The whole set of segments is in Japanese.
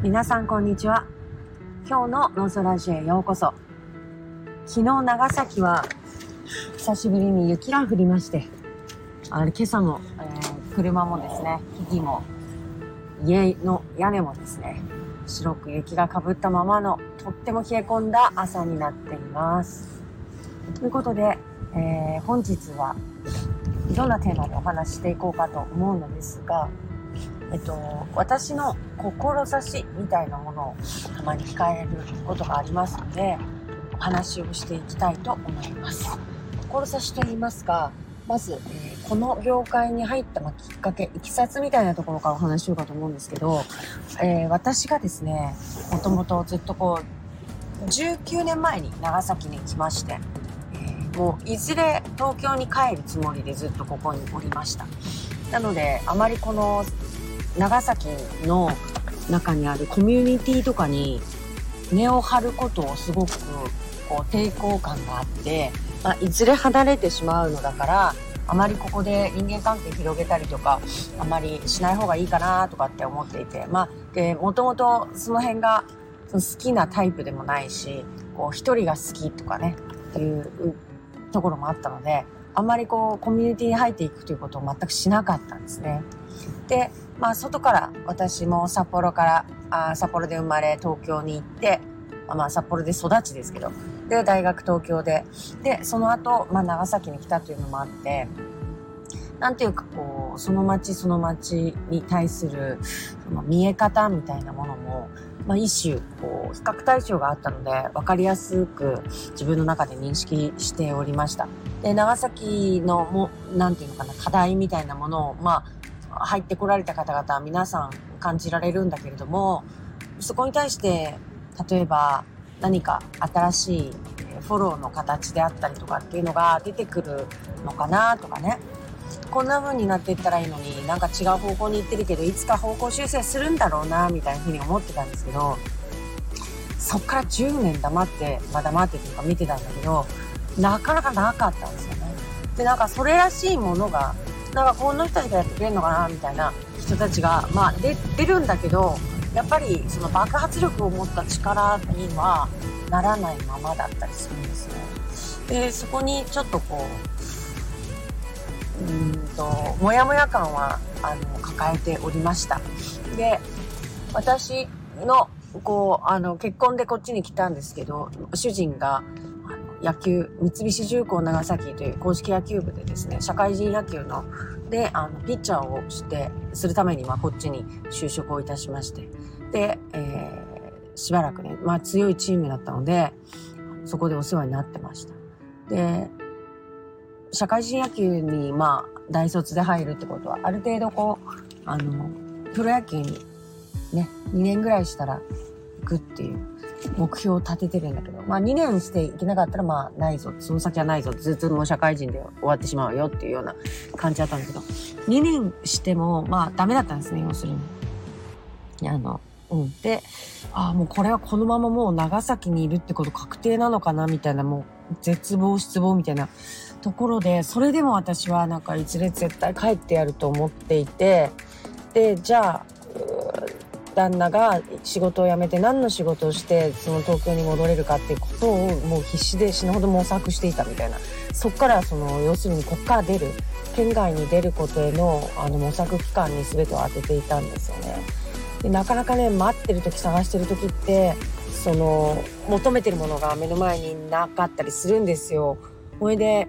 皆さんこんにちは。今日のノーソラジへようこそ。昨日長崎は久しぶりに雪が降りましてあれ今朝も、えー、車もですね木々も家の屋根もですね白く雪がかぶったままのとっても冷え込んだ朝になっています。ということで、えー、本日はどんなテーマでお話ししていこうかと思うのですがえっと、私の志みたいなものをたまに聞かれることがありますので、お話をしていきたいと思います。志と言いますか、まず、えー、この業界に入った、まきっかけ、いきさつみたいなところからお話しようかと思うんですけど、えー、私がですね、もともとずっとこう、19年前に長崎に来まして、えー、もういずれ東京に帰るつもりでずっとここにおりました。なので、あまりこの長崎の中にあるコミュニティとかに根を張ることをすごくこう抵抗感があって、まあ、いずれ離れてしまうのだからあまりここで人間関係広げたりとかあまりしない方がいいかなとかって思っていてまあでもともとその辺がその好きなタイプでもないしこう一人が好きとかねっていうところもあったのであんまりこうコミュニティに入っていくということを全くしなかったんですね。でまあ、外から私も札幌からあ札幌で生まれ東京に行って、まあ、札幌で育ちですけどで大学東京ででその後、まあ長崎に来たというのもあってなんていうかこうその町その町に対するその見え方みたいなものも、まあ、一種こう比較対象があったので分かりやすく自分の中で認識しておりました。で長崎のもなんていうのかな課題みたいなものをまあ入ってこられた方々は皆さん感じられるんだけれども、そこに対して、例えば何か新しいフォローの形であったりとかっていうのが出てくるのかなとかね。こんな風になっていったらいいのになんか違う方向に行ってるけど、いつか方向修正するんだろうな、みたいな風に思ってたんですけど、そっから10年黙って、まあ黙ってというか見てたんだけど、なかなかなかったんですよね。で、なんかそれらしいものがなんかこの人たちがやってくれるのかなみたいな人たちが、まあ、出出るんだけどやっぱりその爆発力を持った力にはならないままだったりするんですね。でそこにちょっとこううんとモヤモヤ感はあの抱えておりました。で私のこうあの結婚でこっちに来たんですけど主人が野球、三菱重工長崎という公式野球部でですね、社会人野球の、で、あの、ピッチャーをして、するために、まあ、こっちに就職をいたしまして、で、えー、しばらくね、まあ、強いチームだったので、そこでお世話になってました。で、社会人野球に、まあ、大卒で入るってことは、ある程度こう、あの、プロ野球にね、2年ぐらいしたら行くっていう目標を立ててるんだけど、まあ2年していけなかったらまあないぞ、その先はないぞ、ずっともう社会人で終わってしまうよっていうような感じだったんだけど、2年してもまあダメだったんですね、要するに。あの、うん。で、ああ、もうこれはこのままもう長崎にいるってこと確定なのかなみたいな、もう絶望失望みたいなところで、それでも私はなんかいずれ絶対帰ってやると思っていて、で、じゃあ、旦那が仕事を辞めて何の仕事をしてその東京に戻れるかっていうことをもう必死で死ぬほど模索していたみたいなそっからその要するにこっから出る県外に出ることへのあの模索期間に全てを当てていたんですよね。でなかなかね待ってる時探してる時ってその求めてるものが目の前になかったりするんですよ。ほいで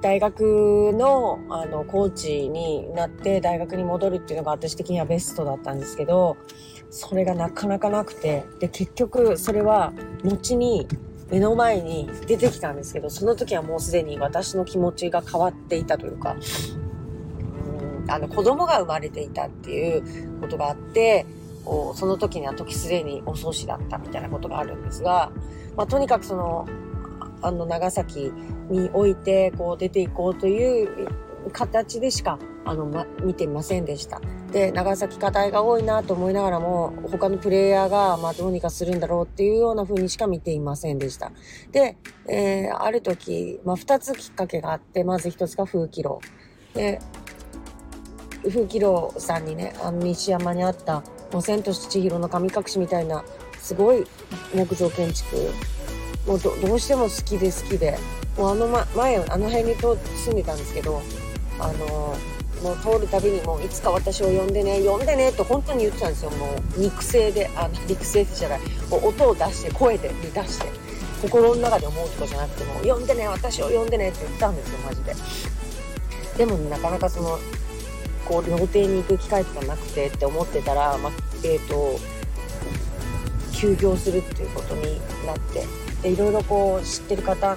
大学のあのコーチになって大学に戻るっていうのが私的にはベストだったんですけどそれがなかなかなくてで結局それは後に目の前に出てきたんですけどその時はもうすでに私の気持ちが変わっていたというかうんあの子供が生まれていたっていうことがあってこうその時には時すでに遅しだったみたいなことがあるんですが、まあ、とにかくそのあの長崎においてこう出ていこうという形でしかあの、ま、見てませんでした。で長崎課題が多いなと思いながらも他のプレイヤーがまあどうにかするんだろうっていうような風にしか見ていませんでした。で、えー、ある時、まあ、2つきっかけがあってまず1つが風紀楼。で風紀郎さんにね、あの西山にあった、もう千と千尋の神隠しみたいな、すごい木造建築、もうどどうしても好きで好きで、もうあの、ま、前、あの辺にと住んでたんですけど、あのもう通るたびにもういつか私を呼んでね、呼んでねって本当に言ってたんですよ。もう肉声で、あの、肉声じゃない、もう音を出して、声で出して、心の中で思うとかじゃなくても、呼んでね、私を呼んでねって言ったんですよ、マジで。でも、ねなかなかその、こう、料亭に行く機会とかなくてって思ってたら、まあ、えっ、ー、と、休業するっていうことになって、で、いろいろこう、知ってる方、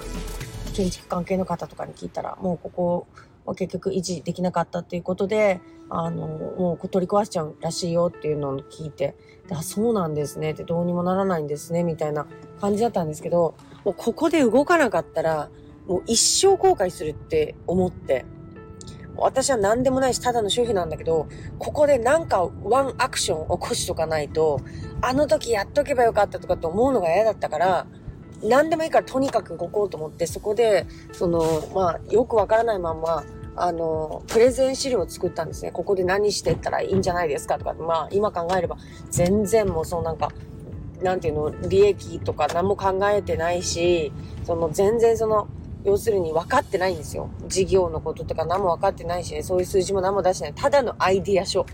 建築関係の方とかに聞いたら、もうここは結局維持できなかったっていうことで、あの、もう取り壊しちゃうらしいよっていうのを聞いて、あ、そうなんですね。ってどうにもならないんですね、みたいな感じだったんですけど、もうここで動かなかったら、もう一生後悔するって思って、私は何でもないし、ただの主婦なんだけど、ここでなんかワンアクション起こしとかないと、あの時やっとけばよかったとかって思うのが嫌だったから、何でもいいからとにかく動こうと思って、そこで、その、まあ、よくわからないまま、あの、プレゼン資料を作ったんですね。ここで何してったらいいんじゃないですかとか、まあ、今考えれば、全然もうそのなんか、なんていうの、利益とか何も考えてないし、その全然その、要するに分かってないんですよ。事業のこととか何も分かってないしね、そういう数字も何も出してない。ただのアイディア書。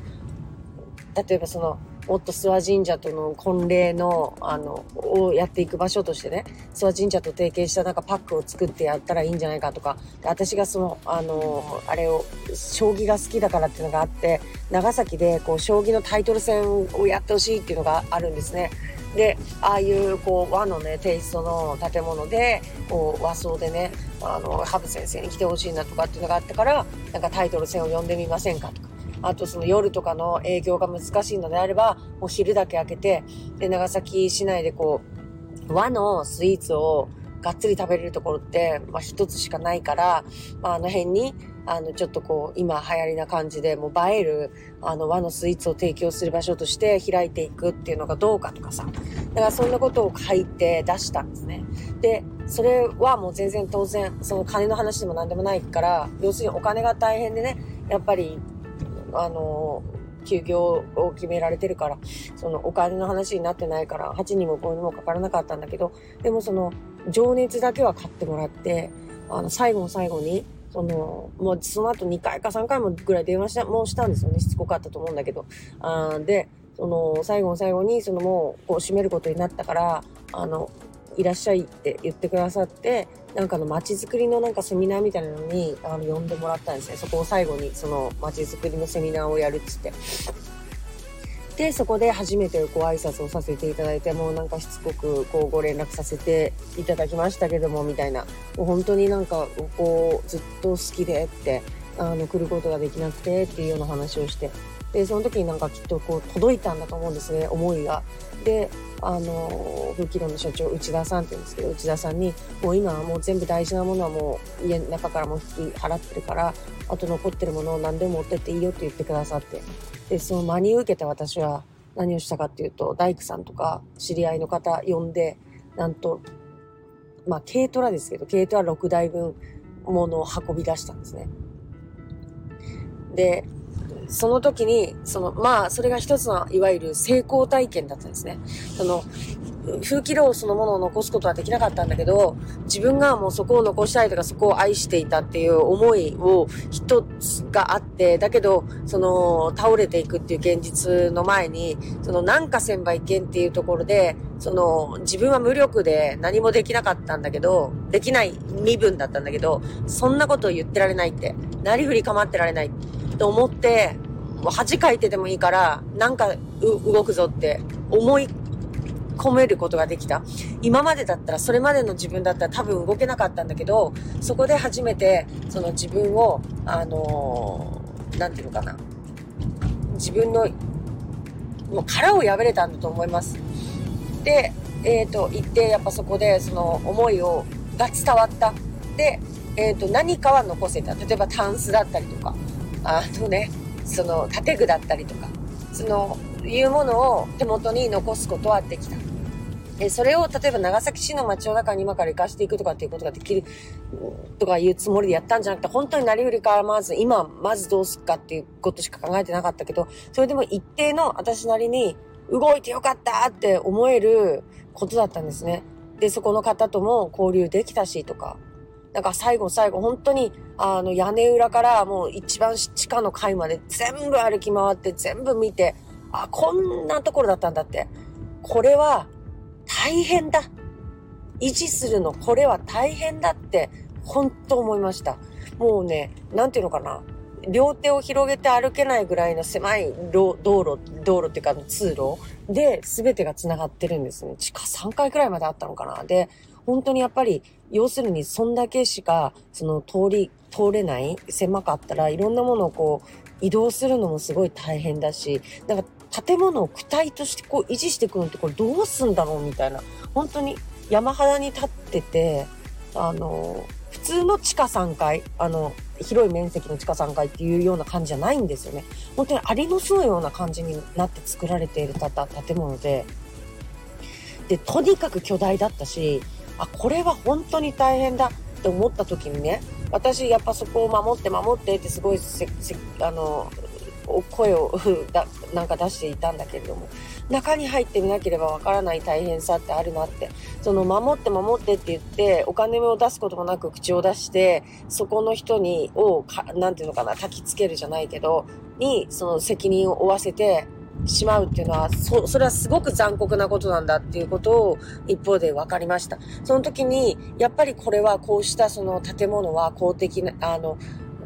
例えばその、もっと諏訪神社との婚礼の、あの、をやっていく場所としてね、諏訪神社と提携したなんかパックを作ってやったらいいんじゃないかとか、私がその、あの、あれを、将棋が好きだからっていうのがあって、長崎でこう、将棋のタイトル戦をやってほしいっていうのがあるんですね。で、ああいうこう和のね、テイストの建物で、こう和装でね、あの、ハブ先生に来てほしいなとかっていうのがあったから、なんかタイトル戦を呼んでみませんかとか。あとその夜とかの営業が難しいのであれば、もう昼だけ開けて、で、長崎市内でこう、和のスイーツをがっつり食べれるところって、まあ一つしかないから、まああの辺に、あの、ちょっとこう、今流行りな感じで、もう映える、あの、和のスイーツを提供する場所として開いていくっていうのがどうかとかさ。だからそんなことを書いて出したんですね。で、それはもう全然当然、その金の話でも何でもないから、要するにお金が大変でね、やっぱりあの、休業を決められてるから、そのお金の話になってないから、8にも5にもかからなかったんだけど、でもその、情熱だけは買ってもらって、あの、最後の最後に、その、もうその後2回か3回もぐらい電話した、もうしたんですよね。しつこかったと思うんだけど。あで、その、最後の最後に、そのもう、こう閉めることになったから、あの、いらっしゃいって言ってくださって、なんかの街づくりのなんかセミナーみたいなのに、あの、呼んでもらったんですね。そこを最後に、その街づくりのセミナーをやるっつって。で、そこで初めてご挨拶をさせていただいて、もうなんかしつこくこうご連絡させていただきましたけども、みたいな。もう本当になんか、こう、ずっと好きでって、あの、来ることができなくてっていうような話をして。で、その時になんかきっとこう届いたんだと思うんですね、思いが。で、あの、風紀路の社長、内田さんって言うんですけど、内田さんに、もう今はもう全部大事なものはもう家の中からも引き払ってるから、あと残ってるものを何でも持ってっていいよって言ってくださって。で、その真に受けて私は何をしたかっていうと、大工さんとか知り合いの方呼んで、なんと、まあ軽トラですけど、軽トラ6台分ものを運び出したんですね。で、その時に、その、まあ、それが一つの、いわゆる成功体験だったんですね。その、風紀楼そのものを残すことはできなかったんだけど、自分がもうそこを残したいとかそこを愛していたっていう思いを一つがあって、だけど、その、倒れていくっていう現実の前に、その、なんか千倍剣っていうところで、その、自分は無力で何もできなかったんだけど、できない身分だったんだけど、そんなことを言ってられないって、なりふり構ってられない。と思って、もう恥かいてでもいいから、なんか動くぞって思い込めることができた。今までだったら、それまでの自分だったら多分動けなかったんだけど、そこで初めて、その自分を、あのー、なんていうのかな。自分の、もう殻を破れたんだと思います。で、えっ、ー、と、行って、やっぱそこで、その思いを、が伝わった。で、えっ、ー、と、何かは残せた。例えば、タンスだったりとか、あのね、その建具だったりとか、その、いうものを手元に残すことはできた。えそれを例えば長崎市の街の中に今から行かしていくとかっていうことができるとかいうつもりでやったんじゃなくて、本当になりふりからまず、今、まずどうすっかっていうことしか考えてなかったけど、それでも一定の私なりに動いてよかったって思えることだったんですね。で、そこの方とも交流できたしとか。なんか最後最後本当にあの屋根裏からもう一番地下の階まで全部歩き回って全部見て、あ、こんなところだったんだって。これは大変だ。維持するの、これは大変だって、本当思いました。もうね、なんていうのかな。両手を広げて歩けないぐらいの狭い道路、道路っていうか通路で全てが繋がってるんですね。地下3階くらいまであったのかな。で、本当にやっぱり、要するにそんだけしか、その通り、通れない、狭かったらいろんなものをこう、移動するのもすごい大変だし、なんか建物を躯体としてこう維持していくのってこれどうすんだろうみたいな。本当に山肌に立ってて、あの、普通の地下3階、あの、広い面積の地下3階っていうような感じじゃないんですよね。本当にアリの巣のような感じになって作られている建物で、で、とにかく巨大だったし、あ、これは本当に大変だって思った時にね、私やっぱそこを守って守ってってすごい、あの、声を だなんか出していたんだけれども中に入ってみなければわからない大変さってあるなってその守って守ってって言ってお金を出すこともなく口を出してそこの人にを何て言うのかな焚きつけるじゃないけどにその責任を負わせてしまうっていうのは、そ、それはすごく残酷なことなんだっていうことを一方で分かりました。その時に、やっぱりこれはこうしたその建物は公的な、あの、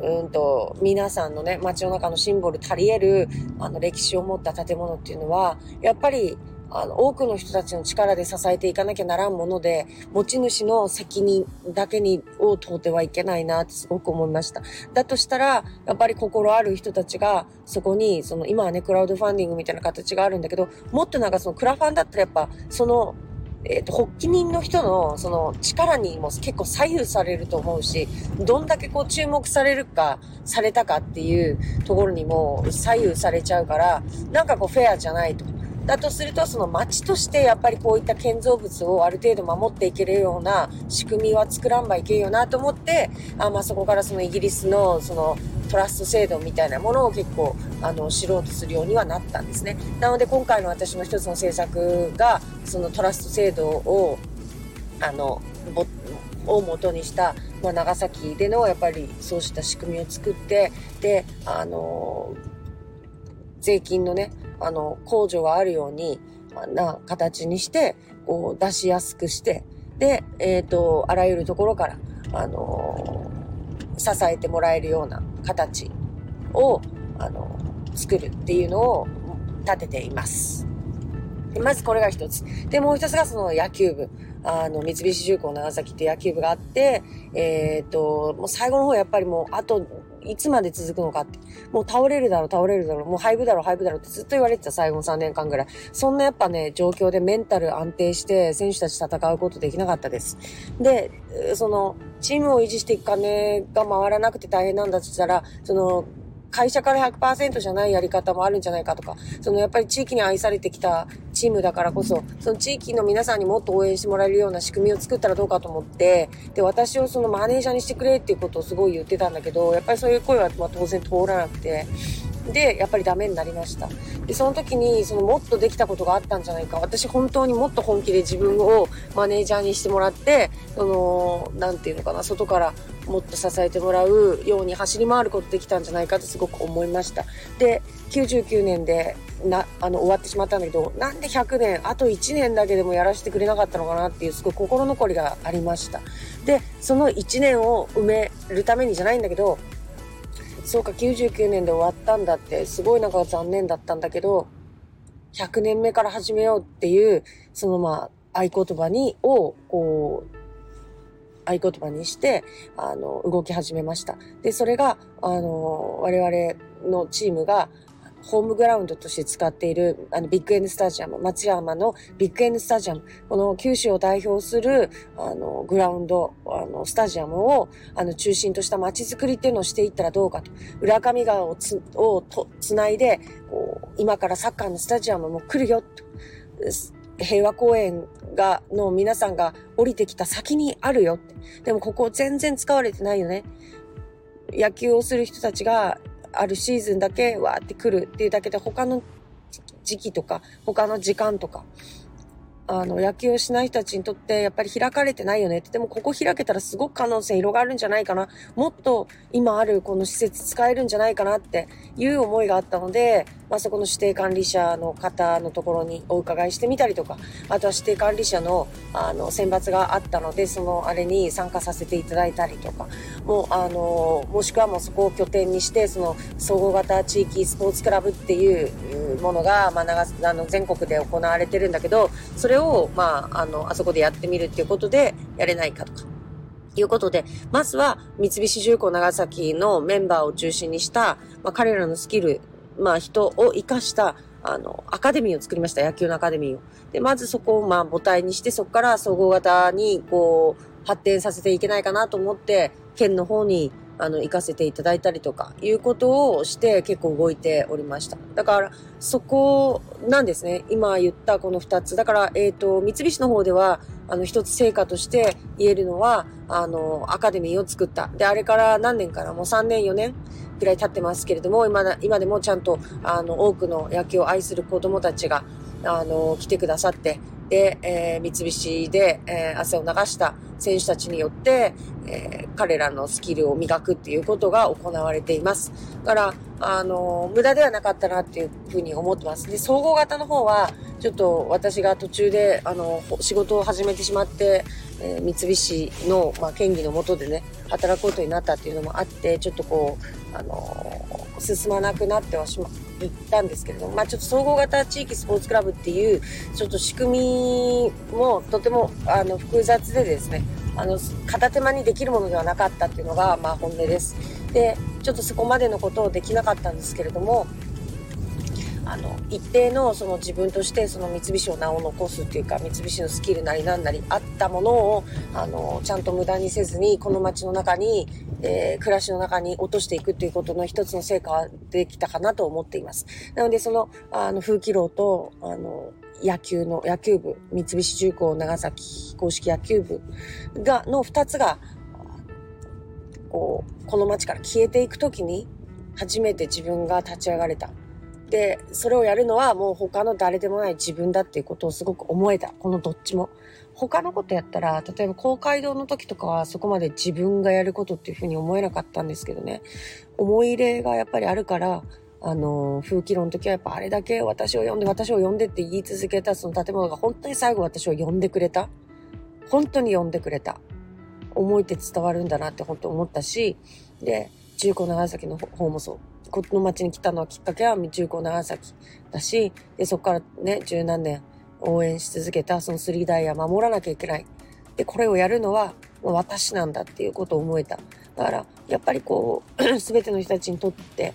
うんと、皆さんのね、街の中のシンボル足り得る、あの、歴史を持った建物っていうのは、やっぱり、あの、多くの人たちの力で支えていかなきゃならんもので、持ち主の責任だけに、を問うてはいけないなってすごく思いました。だとしたら、やっぱり心ある人たちが、そこに、その、今はね、クラウドファンディングみたいな形があるんだけど、もっとなんかその、クラファンだったらやっぱ、その、えっ、ー、と、発起人の人のその力にも結構左右されると思うし、どんだけこう注目されるか、されたかっていうところにも左右されちゃうから、なんかこうフェアじゃないと。だとすると、その町としてやっぱりこういった建造物をある程度守っていけるような仕組みは作らんばいけんよなと思って、あまあそこからそのイギリスのそのトラスト制度みたいなものを結構あの知ろうとするようにはなったんですね。なので今回の私の一つの政策がそのトラスト制度をあのを元にした、まあ、長崎でのやっぱりそうした仕組みを作ってであの税金のねあの、控除があるように、な形にして、こう出しやすくして、で、えっ、ー、と、あらゆるところから、あの、支えてもらえるような形を、あの、作るっていうのを立てています。まずこれが一つ。で、もう一つがその野球部。あの、三菱重工長崎って野球部があって、えっ、と、もう最後の方やっぱりもう、あといつまで続くのかって。もう倒れるだろう、倒れるだろう、もう廃部だろう、廃部だろうってずっと言われてた最後の3年間ぐらい。そんなやっぱね、状況でメンタル安定して選手たち戦うことできなかったです。で、その、チームを維持していく金が回らなくて大変なんだとしたら、その、会社から100%じゃないやり方もあるんじゃないかとか、そのやっぱり地域に愛されてきたチームだからこそ、その地域の皆さんにもっと応援してもらえるような仕組みを作ったらどうかと思って、で、私をそのマネージャーにしてくれっていうことをすごい言ってたんだけど、やっぱりそういう声はま当然通らなくて、で、やっぱりダメになりました。で、その時に、そのもっとできたことがあったんじゃないか。私本当にもっと本気で自分をマネージャーにしてもらって、その、なんていうのかな、外からもっと支えてもらうように走り回ることできたんじゃないかとすごく思いました。で、99年で、な、あの、終わってしまったんだけど、なんで100年、あと1年だけでもやらせてくれなかったのかなっていう、すごい心残りがありました。で、その1年を埋めるためにじゃないんだけど、そうか、99年で終わったんだって、すごいなんか残念だったんだけど、100年目から始めようっていう、そのまあ、合言葉に、を、こう、合言葉にして、あの、動き始めました。で、それが、あの、我々のチームが、ホームグラウンドとして使っている、あの、ビッグエンドスタジアム、松山のビッグエンドスタジアム、この九州を代表する、あの、グラウンド、あの、スタジアムを、あの、中心とした街づくりっていうのをしていったらどうかと。浦上川をつ、をと、つないで、こう、今からサッカーのスタジアムも来るよ、と。平和公園が、の皆さんが降りてきた先にあるよって。でもここ全然使われてないよね。野球をする人たちがあるシーズンだけわーって来るっていうだけで他の時期とか他の時間とかあの、野球をしない人たちにとってやっぱり開かれてないよねって。でもここ開けたらすごく可能性広がるんじゃないかな。もっと今あるこの施設使えるんじゃないかなっていう思いがあったので、まあそこの指定管理者の方のところにお伺いしてみたりとか、あとは指定管理者のあの選抜があったので、そのあれに参加させていただいたりとか、もうあの、もしくはもうそこを拠点にして、その総合型地域スポーツクラブっていうものが、まあ長あの全国で行われてるんだけど、それを、まあ、あの、あそこでやってみるっていうことで、やれないかとか。いうことで、まずは三菱重工長崎のメンバーを中心にした、まあ、彼らのスキル、まあ、人を活かした、あの、アカデミーを作りました。野球のアカデミーを。で、まずそこを、まあ、母体にして、そこから総合型に、こう、発展させていけないかなと思って、県の方に、あの、行かせていただいたりとか、いうことをして結構動いておりました。だから、そこなんですね。今言ったこの二つ。だから、えっ、ー、と、三菱の方では、あの、一つ成果として言えるのは、あの、アカデミーを作った。で、あれから何年からもう3年、4年くらい経ってますけれども、今、今でもちゃんと、あの、多くの野球を愛する子供たちが、あの、来てくださって、で、えー、三菱で、えー、汗を流した選手たちによって、えー、彼らのスキルを磨くっていうことが行われています。だから、あの、無駄ではなかったなっていうふうに思ってます。で、総合型の方は、ちょっと私が途中で、あの、仕事を始めてしまって、えー、三菱の、まあ、権利のもとでね、働くことになったっていうのもあって、ちょっとこう、あの、進まなくなってはしま、ったんですけれども、まあちょっと総合型地域スポーツクラブっていう、ちょっと仕組みもとても、あの、複雑でですね、あの、片手間にできるものではなかったっていうのが、まあ本音です。で、ちょっとそこまでのことをできなかったんですけれども、あの一定のその自分としてその三菱を名を残すっていうか三菱のスキルなりなんなりあったものをあのちゃんと無駄にせずにこの街の中に、えー、暮らしの中に落としていくっていうことの一つの成果はできたかなと思っています。なのでそのあの風紀楼とあの野球の野球部三菱重工長崎公式野球部がの二つがこうこの街から消えていくときに初めて自分が立ち上がれた。で、それをやるのはもう他の誰でもない自分だっていうことをすごく思えた。このどっちも。他のことやったら、例えば公会堂の時とかはそこまで自分がやることっていうふうに思えなかったんですけどね。思い入れがやっぱりあるから、あの、風紀論の時はやっぱあれだけ私を呼んで、私を呼んでって言い続けたその建物が本当に最後私を呼んでくれた。本当に呼んでくれた。思いって伝わるんだなって本当思ったし、で、中古長崎の方もそう。この町に来たのはきっかけは中高長崎だし、で、そこからね、十何年応援し続けたそのスリーダイヤ守らなきゃいけない。で、これをやるのは私なんだっていうことを思えた。だから、やっぱりこう、すべての人たちにとって、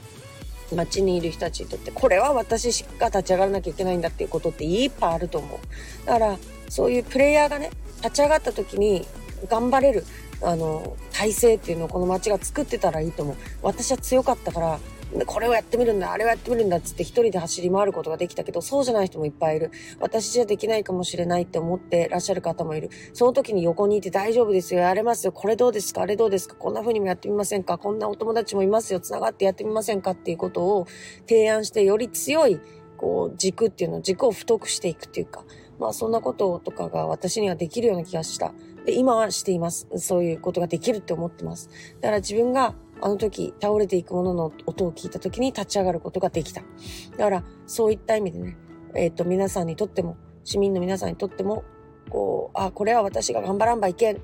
街にいる人たちにとって、これは私しか立ち上がらなきゃいけないんだっていうことっていっぱいあると思う。だから、そういうプレイヤーがね、立ち上がった時に頑張れる、あの、体制っていうのをこの街が作ってたらいいと思う。私は強かったから、これをやってみるんだ、あれをやってみるんだっつって一人で走り回ることができたけど、そうじゃない人もいっぱいいる。私じゃできないかもしれないって思ってらっしゃる方もいる。その時に横にいて大丈夫ですよ、やれますよ、これどうですか、あれどうですか、こんな風にもやってみませんか、こんなお友達もいますよ、繋がってやってみませんかっていうことを提案して、より強い、こう、軸っていうの、軸を太くしていくっていうか、まあそんなこととかが私にはできるような気がした。で、今はしています。そういうことができるって思ってます。だから自分があの時倒れていくものの音を聞いた時に立ち上がることができた。だからそういった意味でね、えっ、ー、と皆さんにとっても、市民の皆さんにとっても、こう、あ、これは私が頑張らんばいけん。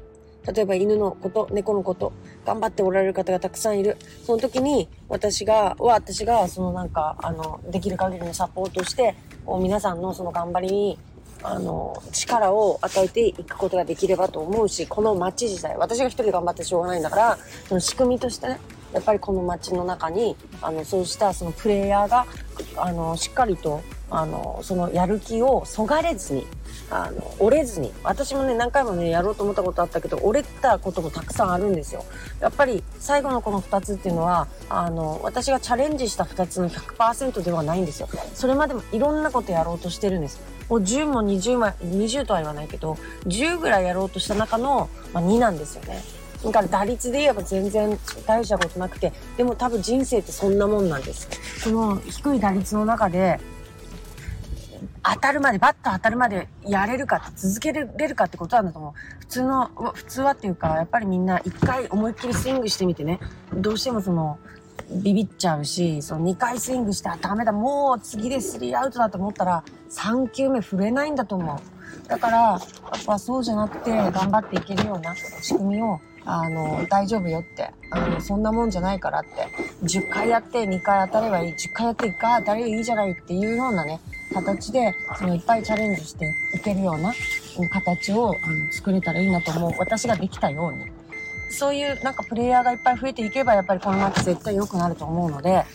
例えば犬のこと、猫のこと、頑張っておられる方がたくさんいる。その時に私が、は私がそのなんか、あの、できる限りのサポートして、皆さんのその頑張りにあの、力を与えていくことができればと思うし、この街自体、私が一人頑張ってしょうがないんだから、その仕組みとしてね、やっぱりこの街の中に、あの、そうしたそのプレイヤーが、あの、しっかりと、あの、そのやる気をそがれずに、あの、折れずに。私もね、何回もね、やろうと思ったことあったけど、折れたこともたくさんあるんですよ。やっぱり、最後のこの2つっていうのは、あの、私がチャレンジした2つの100%ではないんですよ。それまでもいろんなことやろうとしてるんです。もう10も20も、20とは言わないけど、10ぐらいやろうとした中の、まあ、2なんですよね。だから打率で言えば全然大したことなくて、でも多分人生ってそんなもんなんです。その低い打率の中で、当たるまで、バット当たるまでやれるか、続けれるかってことなんだと思う。普通の、普通はっていうか、やっぱりみんな一回思いっきりスイングしてみてね、どうしてもその、ビビっちゃうし、その2回スイングしてダメだ、もう次でスリーアウトだと思ったら、3球目振れないんだと思う。だから、やっぱそうじゃなくて、頑張っていけるような仕組みをあの、大丈夫よって、あの、そんなもんじゃないからって、10回やって2回当たればいい、10回やって1回当たればいいじゃないっていうようなね、形で、そのいっぱいチャレンジしていけるような形をあの作れたらいいなと思う。私ができたように。そういうなんかプレイヤーがいっぱい増えていけば、やっぱりこの夏絶対良くなると思うので、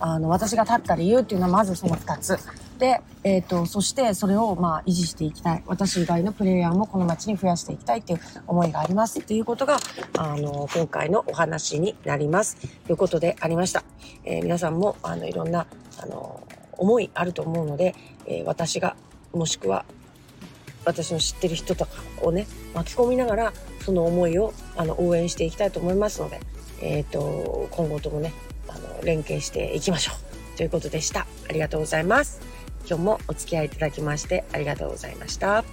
あの、私が立った理由っていうのはまずその2つ。で、えっ、ー、と、そしてそれをまあ維持していきたい。私以外のプレイヤーもこの街に増やしていきたいっていう思いがありますっていうことが、あの、今回のお話になります。ということでありました。えー、皆さんも、あの、いろんな、あの、思いあると思うので、えー、私が、もしくは、私の知ってる人とかをね、巻き込みながら、その思いを、あの、応援していきたいと思いますので、えっ、と、今後ともね、あの、連携していきましょう。ということでした。ありがとうございます。今日もお付き合いいただきましてありがとうございました。